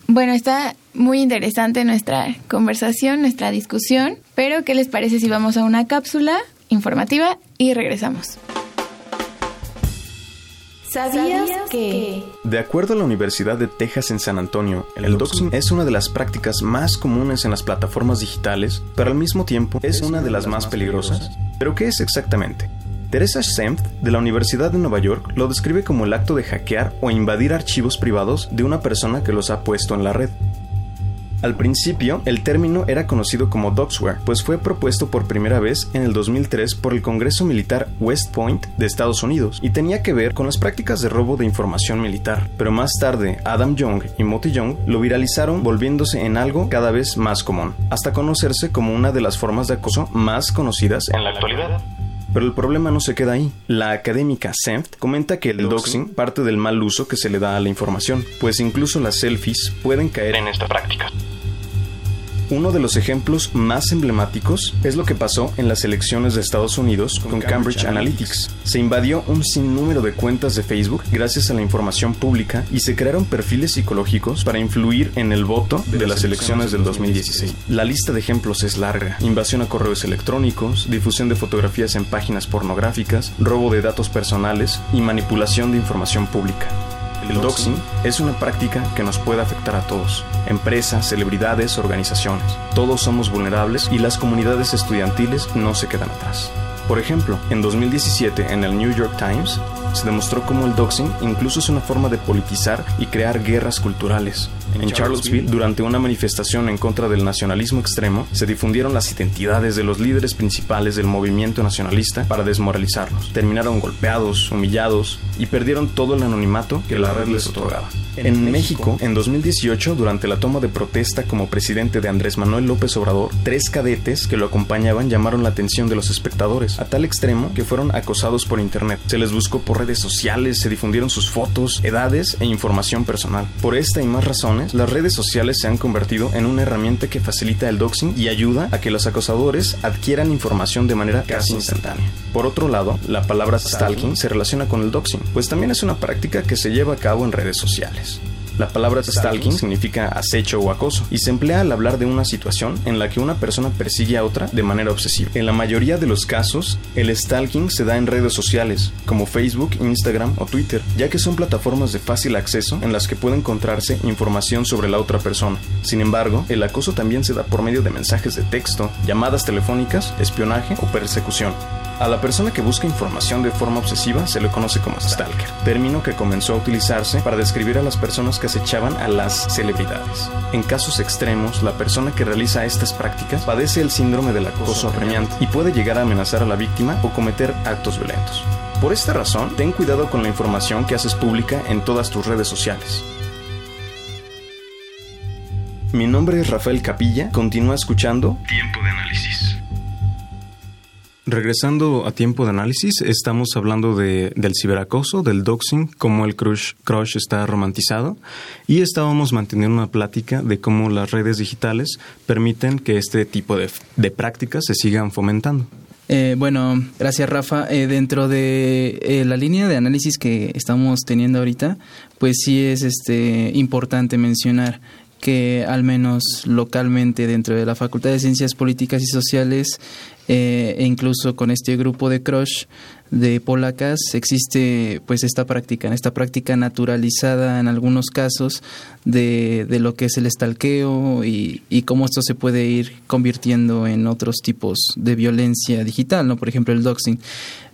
Bueno, está muy interesante nuestra conversación, nuestra discusión, pero ¿qué les parece si vamos a una cápsula informativa y regresamos? ¿Sabías que? De acuerdo a la Universidad de Texas en San Antonio, el doxing es una de las prácticas más comunes en las plataformas digitales, pero al mismo tiempo es una de las más peligrosas. ¿Pero qué es exactamente? Teresa Senft, de la Universidad de Nueva York, lo describe como el acto de hackear o invadir archivos privados de una persona que los ha puesto en la red. Al principio, el término era conocido como Doxware, pues fue propuesto por primera vez en el 2003 por el Congreso Militar West Point de Estados Unidos y tenía que ver con las prácticas de robo de información militar. Pero más tarde, Adam Young y Moti Young lo viralizaron volviéndose en algo cada vez más común, hasta conocerse como una de las formas de acoso más conocidas en la actualidad. Pero el problema no se queda ahí. La académica Senft comenta que el doxing parte del mal uso que se le da a la información, pues incluso las selfies pueden caer en esta práctica. Uno de los ejemplos más emblemáticos es lo que pasó en las elecciones de Estados Unidos con Cambridge Analytics. Se invadió un sinnúmero de cuentas de Facebook gracias a la información pública y se crearon perfiles psicológicos para influir en el voto de las elecciones del 2016. La lista de ejemplos es larga. Invasión a correos electrónicos, difusión de fotografías en páginas pornográficas, robo de datos personales y manipulación de información pública. El doxing es una práctica que nos puede afectar a todos, empresas, celebridades, organizaciones. Todos somos vulnerables y las comunidades estudiantiles no se quedan atrás. Por ejemplo, en 2017 en el New York Times, se demostró cómo el doxing incluso es una forma de politizar y crear guerras culturales. En Charlottesville, durante una manifestación en contra del nacionalismo extremo, se difundieron las identidades de los líderes principales del movimiento nacionalista para desmoralizarlos. Terminaron golpeados, humillados y perdieron todo el anonimato que la red les otorgaba. En México, en 2018, durante la toma de protesta como presidente de Andrés Manuel López Obrador, tres cadetes que lo acompañaban llamaron la atención de los espectadores, a tal extremo que fueron acosados por internet. Se les buscó por redes sociales, se difundieron sus fotos, edades e información personal. Por esta y más razones, las redes sociales se han convertido en una herramienta que facilita el doxing y ayuda a que los acosadores adquieran información de manera casi instantánea. Por otro lado, la palabra stalking se relaciona con el doxing, pues también es una práctica que se lleva a cabo en redes sociales. La palabra stalking significa acecho o acoso y se emplea al hablar de una situación en la que una persona persigue a otra de manera obsesiva. En la mayoría de los casos, el stalking se da en redes sociales como Facebook, Instagram o Twitter, ya que son plataformas de fácil acceso en las que puede encontrarse información sobre la otra persona. Sin embargo, el acoso también se da por medio de mensajes de texto, llamadas telefónicas, espionaje o persecución. A la persona que busca información de forma obsesiva se le conoce como stalker, término que comenzó a utilizarse para describir a las personas que acechaban a las celebridades. En casos extremos, la persona que realiza estas prácticas padece el síndrome del acoso apremiante y puede llegar a amenazar a la víctima o cometer actos violentos. Por esta razón, ten cuidado con la información que haces pública en todas tus redes sociales. Mi nombre es Rafael Capilla, continúa escuchando Tiempo de Análisis. Regresando a tiempo de análisis, estamos hablando de, del ciberacoso, del doxing, cómo el crush, crush está romantizado y estábamos manteniendo una plática de cómo las redes digitales permiten que este tipo de, de prácticas se sigan fomentando. Eh, bueno, gracias Rafa. Eh, dentro de eh, la línea de análisis que estamos teniendo ahorita, pues sí es este importante mencionar que al menos localmente dentro de la Facultad de Ciencias Políticas y Sociales eh, e incluso con este grupo de crush de polacas existe pues esta práctica, esta práctica naturalizada en algunos casos de, de lo que es el estalqueo y, y, cómo esto se puede ir convirtiendo en otros tipos de violencia digital, ¿no? Por ejemplo el doxing.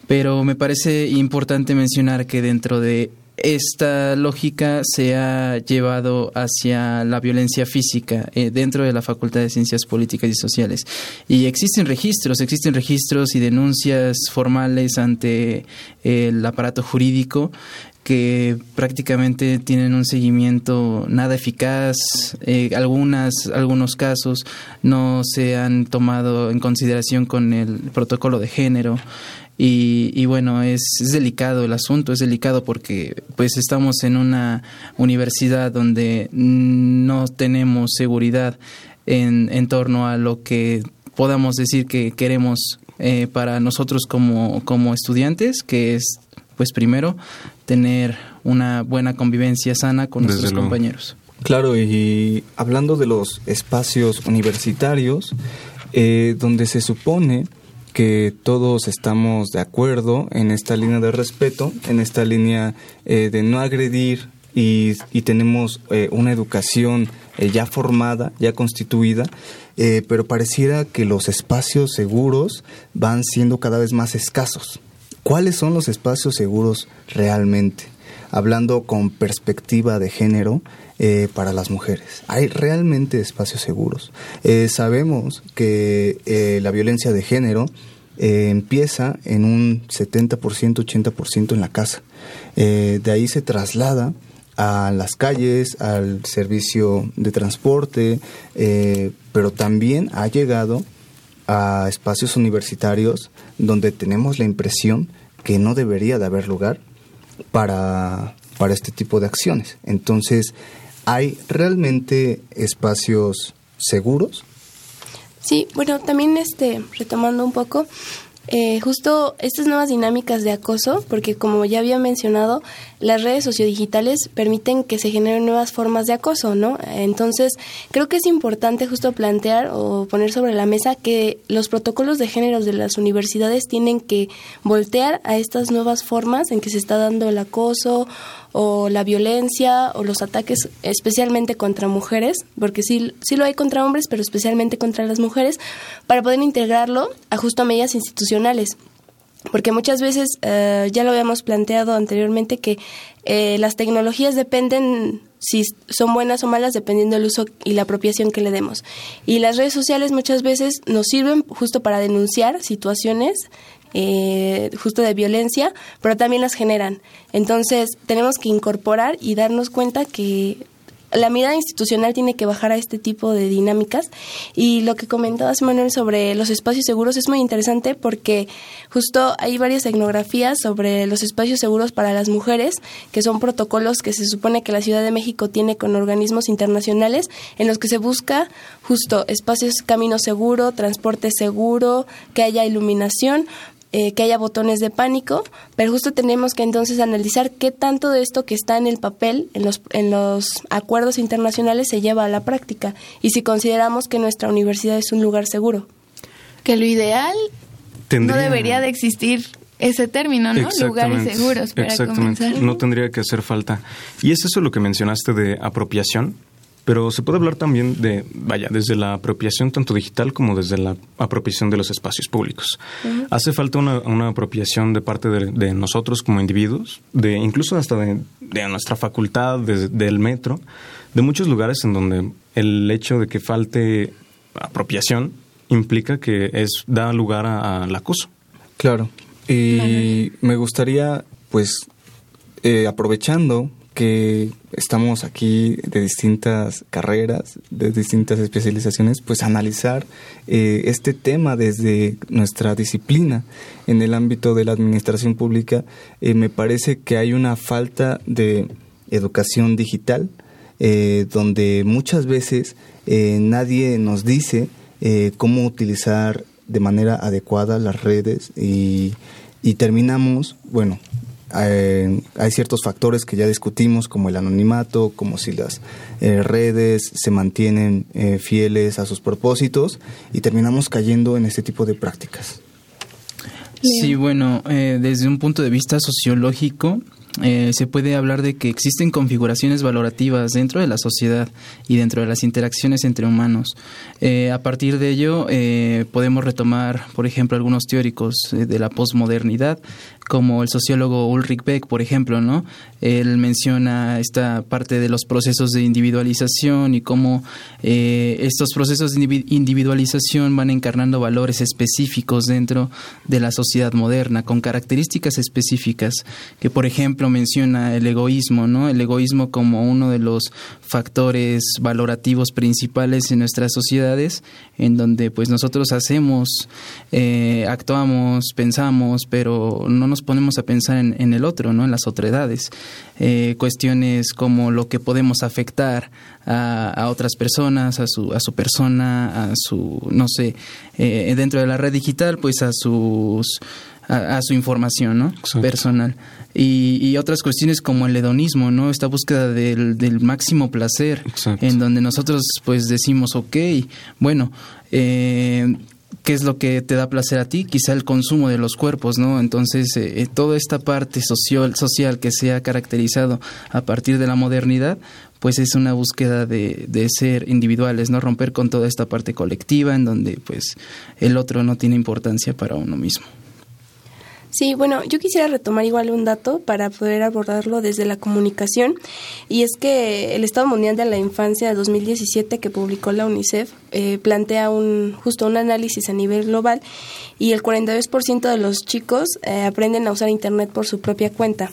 Pero me parece importante mencionar que dentro de esta lógica se ha llevado hacia la violencia física eh, dentro de la Facultad de Ciencias Políticas y Sociales. Y existen registros, existen registros y denuncias formales ante el aparato jurídico que prácticamente tienen un seguimiento nada eficaz. Eh, algunas, algunos casos no se han tomado en consideración con el protocolo de género. Y, bueno, es, delicado el asunto, es delicado porque pues estamos en una universidad donde no tenemos seguridad en, en torno a lo que podamos decir que queremos eh, para nosotros como, como estudiantes, que es pues primero tener una buena convivencia sana con nuestros compañeros. Claro, y hablando de los espacios universitarios, eh, donde se supone que todos estamos de acuerdo en esta línea de respeto, en esta línea eh, de no agredir y, tenemos eh, una educación eh, ya formada, ya constituida, pero pareciera que los espacios seguros van siendo cada vez más escasos. ¿Cuáles son los espacios seguros realmente? Hablando con perspectiva de género, eh, para las mujeres. Hay realmente espacios seguros. Eh, sabemos que eh, la violencia de género empieza en un 70%, 80% en la casa. de ahí se traslada a las calles, al servicio de transporte, pero también ha llegado a espacios universitarios donde tenemos la impresión que no debería de haber lugar para, para este tipo de acciones. Entonces, ¿Hay realmente espacios seguros? Sí, bueno, también este, retomando un poco, eh, justo estas nuevas dinámicas de acoso, porque como ya había mencionado, las redes sociodigitales permiten que se generen nuevas formas de acoso, ¿no? Entonces, creo que es importante justo plantear o poner sobre la mesa que los protocolos de géneros de las universidades tienen que voltear a estas nuevas formas en que se está dando el acoso o la violencia o los ataques especialmente contra mujeres, porque sí, sí lo hay contra hombres, pero especialmente contra las mujeres, para poder integrarlo a justo a medidas institucionales. porque muchas veces eh, ya lo habíamos planteado anteriormente que eh, las tecnologías dependen si son buenas o malas dependiendo del uso y la apropiación que le demos. Y las redes sociales muchas veces nos sirven justo para denunciar situaciones eh, justo de violencia, pero también las generan. Entonces tenemos que incorporar y darnos cuenta que la mirada institucional tiene que bajar a este tipo de dinámicas. Y lo que comentabas, Manuel, sobre los espacios seguros es muy interesante porque justo hay varias etnografías sobre los espacios seguros para las mujeres, que son protocolos que se supone que la Ciudad de México tiene con organismos internacionales, en los que se busca justo espacios, camino seguro, transporte seguro, que haya iluminación, eh, que haya botones de pánico, pero justo tenemos que entonces analizar qué tanto de esto que está en el papel, en los, en los acuerdos internacionales, se lleva a la práctica y si consideramos que nuestra universidad es un lugar seguro. Que lo ideal no debería de existir ese término, ¿no? Lugares seguros para Exactamente. No tendría que hacer falta. Y es eso lo que mencionaste de apropiación. Pero se puede hablar también de, vaya, desde la apropiación tanto digital como desde la apropiación de los espacios públicos. Hace falta una, apropiación de parte de, nosotros como individuos, de incluso hasta de, nuestra facultad, del metro, de muchos lugares en donde el hecho de que falte apropiación implica que es da lugar al acoso. Claro. Y me gustaría, pues, eh, aprovechando que estamos aquí de distintas carreras, de distintas especializaciones, pues analizar eh, este tema desde nuestra disciplina en el ámbito de la administración pública. Eh, me parece que hay una falta de educación digital, eh, donde muchas veces nadie nos dice cómo utilizar de manera adecuada las redes y, y terminamos, bueno, eh, hay ciertos factores que ya discutimos, como el anonimato, como si las eh, redes se mantienen eh, fieles a sus propósitos y terminamos cayendo en este tipo de prácticas. Sí, bueno, desde un punto de vista sociológico, eh, se puede hablar de que existen configuraciones valorativas dentro de la sociedad y dentro de las interacciones entre humanos. Eh, a partir de ello, eh, podemos retomar, por ejemplo, algunos teóricos de la posmodernidad, como el sociólogo Ulrich Beck, por ejemplo, ¿no? Él menciona esta parte de los procesos de individualización y cómo estos procesos de individualización van encarnando valores específicos dentro de la sociedad moderna, con características específicas, que, por ejemplo, menciona el egoísmo, ¿no? El egoísmo como uno de los factores valorativos principales en nuestras sociedades, en donde pues nosotros hacemos, eh, actuamos, pensamos, pero no nos ponemos a pensar en, el otro, ¿no? En las otredades. Eh, cuestiones como lo que podemos afectar a, otras personas, a su, a su persona, a su, no sé, eh, dentro de la red digital, pues a sus a, su información ¿no? personal. Y, otras cuestiones como el hedonismo, ¿no? Esta búsqueda del, máximo placer, en donde nosotros pues decimos, ok, bueno, eh, ¿qué es lo que te da placer a ti? Quizá el consumo de los cuerpos, ¿no? Entonces, eh, eh, toda esta parte social, social que se ha caracterizado a partir de la modernidad, pues es una búsqueda de, de, ser individuales, ¿no? Romper con toda esta parte colectiva en donde pues el otro no tiene importancia para uno mismo. Sí, bueno, yo quisiera retomar igual un dato para poder abordarlo desde la comunicación y es que el Estado Mundial de la Infancia de 2017 que publicó la UNICEF eh, plantea un justo un análisis a nivel global y el 42% de los chicos eh, aprenden a usar Internet por su propia cuenta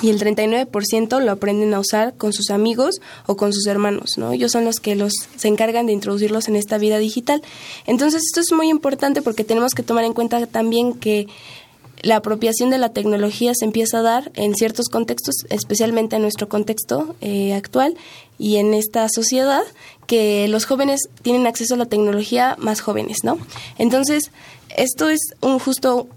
y el 39% lo aprenden a usar con sus amigos o con sus hermanos, ¿no? Ellos son los que los se encargan de introducirlos en esta vida digital. Entonces, esto es muy importante porque tenemos que tomar en cuenta también que la apropiación de la tecnología se empieza a dar en ciertos contextos, especialmente en nuestro contexto eh, actual y en esta sociedad, que los jóvenes tienen acceso a la tecnología más jóvenes, ¿no? Entonces, esto es un justo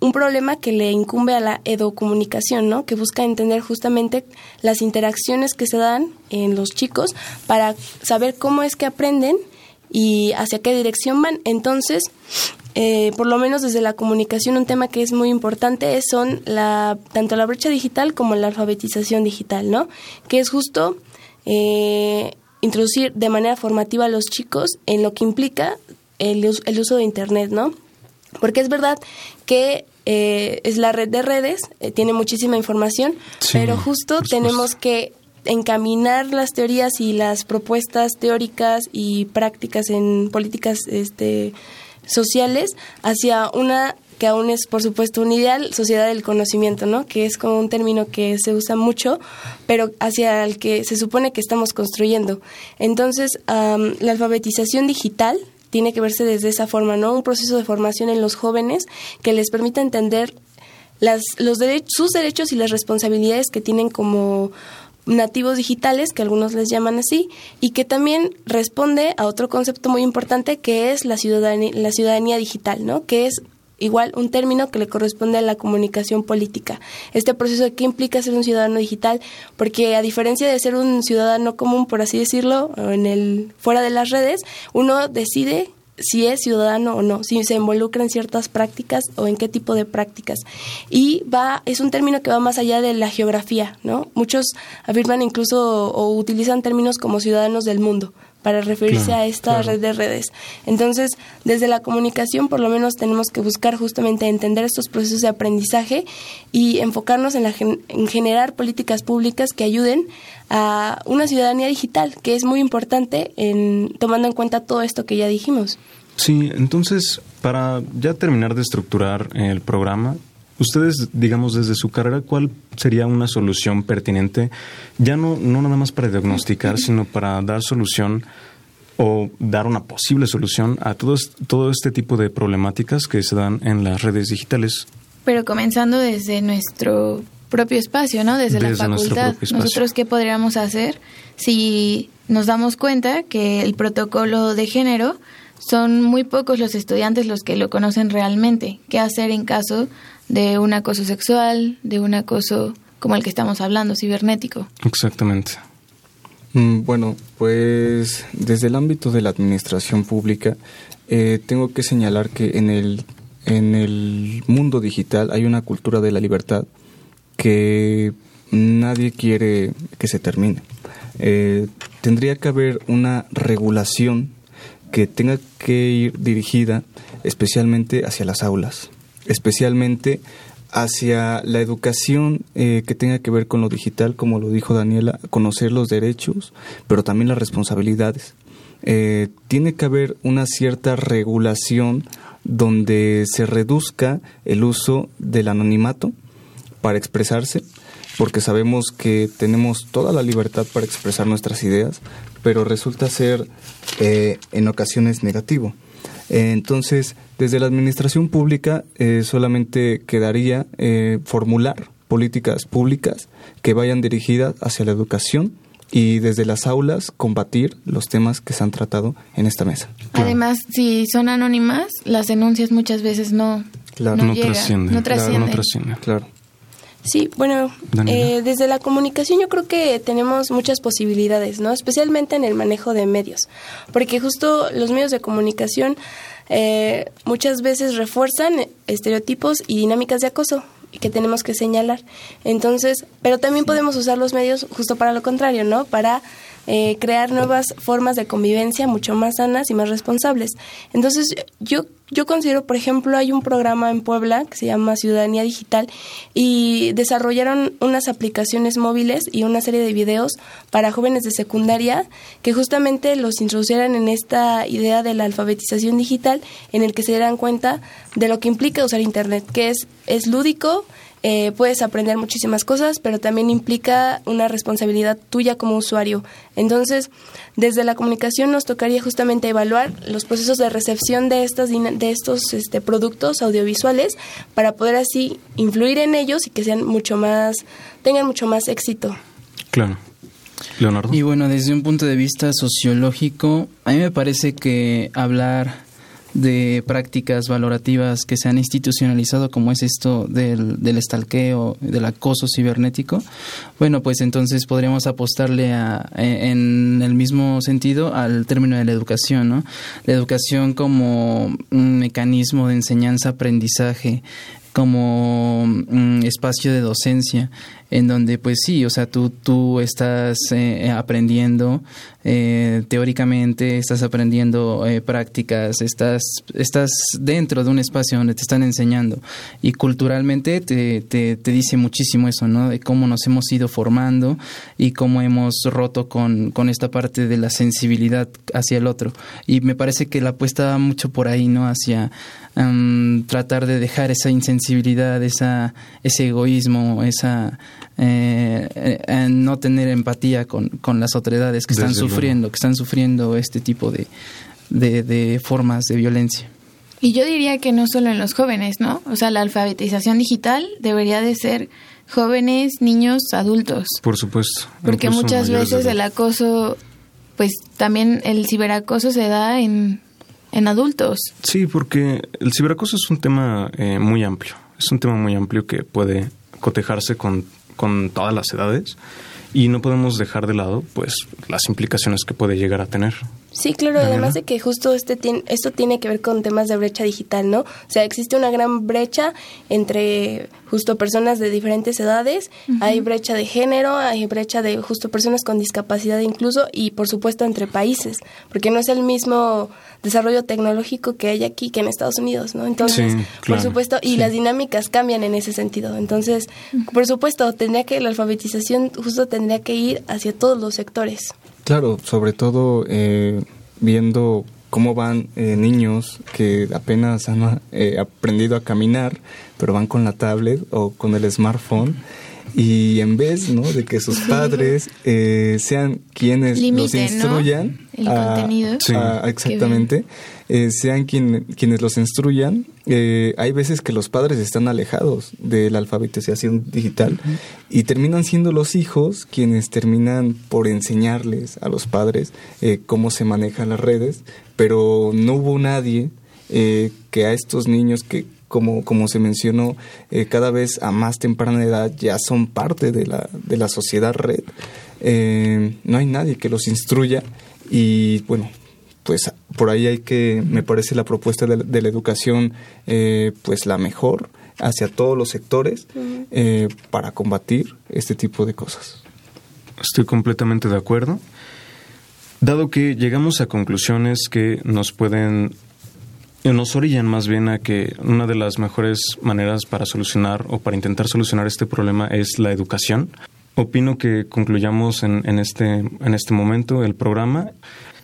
un problema que le incumbe a la educomunicación, ¿no? Que busca entender justamente las interacciones que se dan en los chicos para saber cómo es que aprenden y hacia qué dirección van. Entonces, eh, por lo menos desde la comunicación, un tema que es muy importante son la, tanto la brecha digital como la alfabetización digital, ¿no? Que es justo eh, introducir de manera formativa a los chicos en lo que implica el, el uso de Internet, ¿no? Porque es verdad que eh, es la red de redes, eh, tiene muchísima información, pero justo tenemos que encaminar las teorías y las propuestas teóricas y prácticas en políticas este, sociales hacia una que aún es, por supuesto, un ideal, sociedad del conocimiento, ¿no? Que es como un término que se usa mucho, pero hacia el que se supone que estamos construyendo. Entonces, la alfabetización digital tiene que verse desde esa forma, ¿no? Un proceso de formación en los jóvenes que les permita entender las, los sus derechos y las responsabilidades que tienen como nativos digitales, que algunos les llaman así, y que también responde a otro concepto muy importante que es la ciudadanía, la ciudadanía digital, ¿no? Que es igual un término que le corresponde a la comunicación política. Este proceso de qué implica ser un ciudadano digital, porque a diferencia de ser un ciudadano común, por así decirlo, en el fuera de las redes, uno decide si es ciudadano o no, si se involucra en ciertas prácticas o en qué tipo de prácticas. Y va, es un término que va más allá de la geografía, ¿no? Muchos afirman incluso o utilizan términos como ciudadanos del mundo para referirse a esta red de redes. Entonces, desde la comunicación, por lo menos tenemos que buscar justamente entender estos procesos de aprendizaje y enfocarnos en, la, en generar políticas públicas que ayuden a una ciudadanía digital, que es muy importante en tomando en cuenta todo esto que ya dijimos. Sí, entonces, para ya terminar de estructurar el programa, Ustedes, digamos, desde su carrera, ¿cuál sería una solución pertinente? Ya no, no nada más para diagnosticar, sino para dar solución o dar una posible solución a todo, todo este tipo de problemáticas que se dan en las redes digitales. Pero comenzando desde nuestro propio espacio, ¿no? Desde, la facultad. Nosotros qué podríamos hacer si nos damos cuenta que el protocolo de género son muy pocos los estudiantes los que lo conocen realmente. ¿Qué hacer en caso de un acoso sexual, de un acoso como el que estamos hablando, cibernético. Exactamente. Mm, bueno, pues desde el ámbito de la administración pública, eh, tengo que señalar que en el, en el mundo digital hay una cultura de la libertad que nadie quiere que se termine. Eh, tendría que haber una regulación que tenga que ir dirigida especialmente hacia las aulas especialmente hacia la educación eh, que tenga que ver con lo digital, como lo dijo Daniela, conocer los derechos, pero también las responsabilidades. Eh, tiene que haber una cierta regulación donde se reduzca el uso del anonimato para expresarse, porque sabemos que tenemos toda la libertad para expresar nuestras ideas, pero resulta ser eh, en ocasiones negativo. Entonces, desde la administración pública eh, solamente quedaría eh, formular políticas públicas que vayan dirigidas hacia la educación y desde las aulas combatir los temas que se han tratado en esta mesa. Además, si son anónimas, las denuncias muchas veces no, no, no, trascienden. no trascienden. Claro. Sí, bueno, eh, desde la comunicación yo creo que tenemos muchas posibilidades, ¿no? Especialmente en el manejo de medios, porque justo los medios de comunicación eh, muchas veces refuerzan estereotipos y dinámicas de acoso que tenemos que señalar. Entonces, pero también podemos usar los medios justo para lo contrario, ¿no? Para eh, crear nuevas formas de convivencia mucho más sanas y más responsables. Entonces, yo yo considero, por ejemplo, hay un programa en Puebla que se llama Ciudadanía Digital y desarrollaron unas aplicaciones móviles y una serie de videos para jóvenes de secundaria que justamente los introducieran en esta idea de la alfabetización digital en el que se dieran cuenta de lo que implica usar Internet, que es, es lúdico, eh, puedes aprender muchísimas cosas, pero también implica una responsabilidad tuya como usuario. Entonces, desde la comunicación nos tocaría justamente evaluar los procesos de recepción de, estas, de estos este, productos audiovisuales para poder así influir en ellos y que sean mucho más, tengan mucho más éxito. Claro. Leonardo. Y bueno, desde un punto de vista sociológico, a mí me parece que hablar de prácticas valorativas que se han institucionalizado, como es esto del, del estalqueo, del acoso cibernético, bueno, pues entonces podríamos apostarle a, en el mismo sentido al término de la educación, ¿no? La educación como un mecanismo de enseñanza-aprendizaje, como un espacio de docencia en donde pues sí, o sea, tú, tú estás eh, aprendiendo eh, teóricamente, estás aprendiendo eh, prácticas, estás, estás dentro de un espacio donde te están enseñando y culturalmente te, te, te dice muchísimo eso, ¿no? De cómo nos hemos ido formando y cómo hemos roto con, con esta parte de la sensibilidad hacia el otro. Y me parece que la apuesta mucho por ahí, ¿no? Hacia em, tratar de dejar esa insensibilidad, esa, ese egoísmo, esa eh, eh, no tener empatía con, con las otredades que están sufriendo, que están sufriendo este tipo de, de, de formas de violencia. Y yo diría que no solo en los jóvenes, ¿no? O sea, la alfabetización digital debería de ser jóvenes, niños, adultos. Por supuesto. Porque muchas veces el acoso, pues también el ciberacoso se da en, en adultos. Sí, porque el ciberacoso es un tema eh, muy amplio. Es un tema muy amplio que puede cotejarse con, con todas las edades y no podemos dejar de lado pues las implicaciones que puede llegar a tener. Sí, claro, Daniela. además de que justo este tien- esto tiene que ver con temas de brecha digital, ¿no? O sea, existe una gran brecha entre justo personas de diferentes edades, hay brecha de género, hay brecha de justo personas con discapacidad incluso y por supuesto entre países, porque no es el mismo desarrollo tecnológico que hay aquí que en Estados Unidos, ¿no? Entonces, Sí, por supuesto, y sí. las dinámicas cambian en ese sentido. Entonces, por supuesto, tendría que la alfabetización justo tendría que ir hacia todos los sectores. Claro, sobre todo eh, viendo cómo van eh, niños que apenas han eh, aprendido a caminar, pero van con la tablet o con el smartphone. Y en vez ¿no? de que sus padres eh, sean quienes los instruyan, El a- contenido Sí. a- que exactamente, eh, sean quien- quienes los instruyan, eh, hay veces que los padres están alejados de la alfabetización digital y terminan siendo los hijos quienes terminan por enseñarles a los padres eh, cómo se manejan las redes, pero no hubo nadie eh, que a estos niños que como, como se mencionó, eh, cada vez a más temprana edad ya son parte de la, de la sociedad red. Eh, no hay nadie que los instruya y bueno, pues por ahí hay que, me parece la propuesta de, la- de la educación, eh, pues la mejor hacia todos los sectores eh, para combatir este tipo de cosas. Estoy completamente de acuerdo. Dado que llegamos a conclusiones que nos pueden, eh, nos orillan más bien a que una de las mejores maneras para solucionar o para intentar solucionar este problema es la educación. Opino que concluyamos en, en este, en este momento el programa.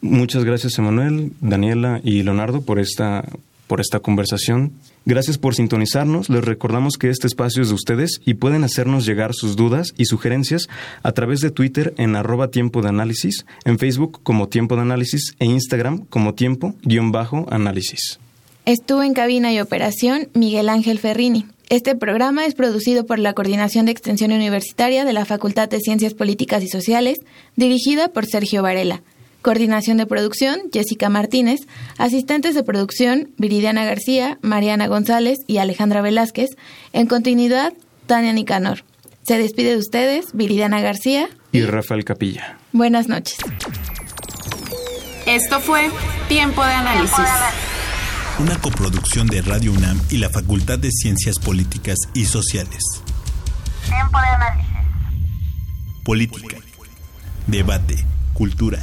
Muchas gracias, Emanuel, Daniela y Leonardo, por esta, por esta conversación. Gracias por sintonizarnos. Les recordamos que este espacio es de ustedes y pueden hacernos llegar sus dudas y sugerencias a través de Twitter en arroba tiempo de análisis, en Facebook como tiempo de análisis e Instagram como tiempo guion bajo análisis. Estuvo en cabina y operación Miguel Ángel Ferrini. Este programa es producido por la Coordinación de Extensión Universitaria de la Facultad de Ciencias Políticas y Sociales, dirigida por Sergio Varela. Coordinación de producción, Jessica Martínez. Asistentes de producción, Viridiana García, Mariana González y Alejandra Velázquez. En continuidad, Tania Nicanor. Se despide de ustedes, Viridiana García. Y Rafael Capilla. Buenas noches. Esto fue Tiempo de Análisis. Una coproducción de Radio UNAM y la Facultad de Ciencias Políticas y Sociales. Tiempo de análisis. Política, debate, cultura,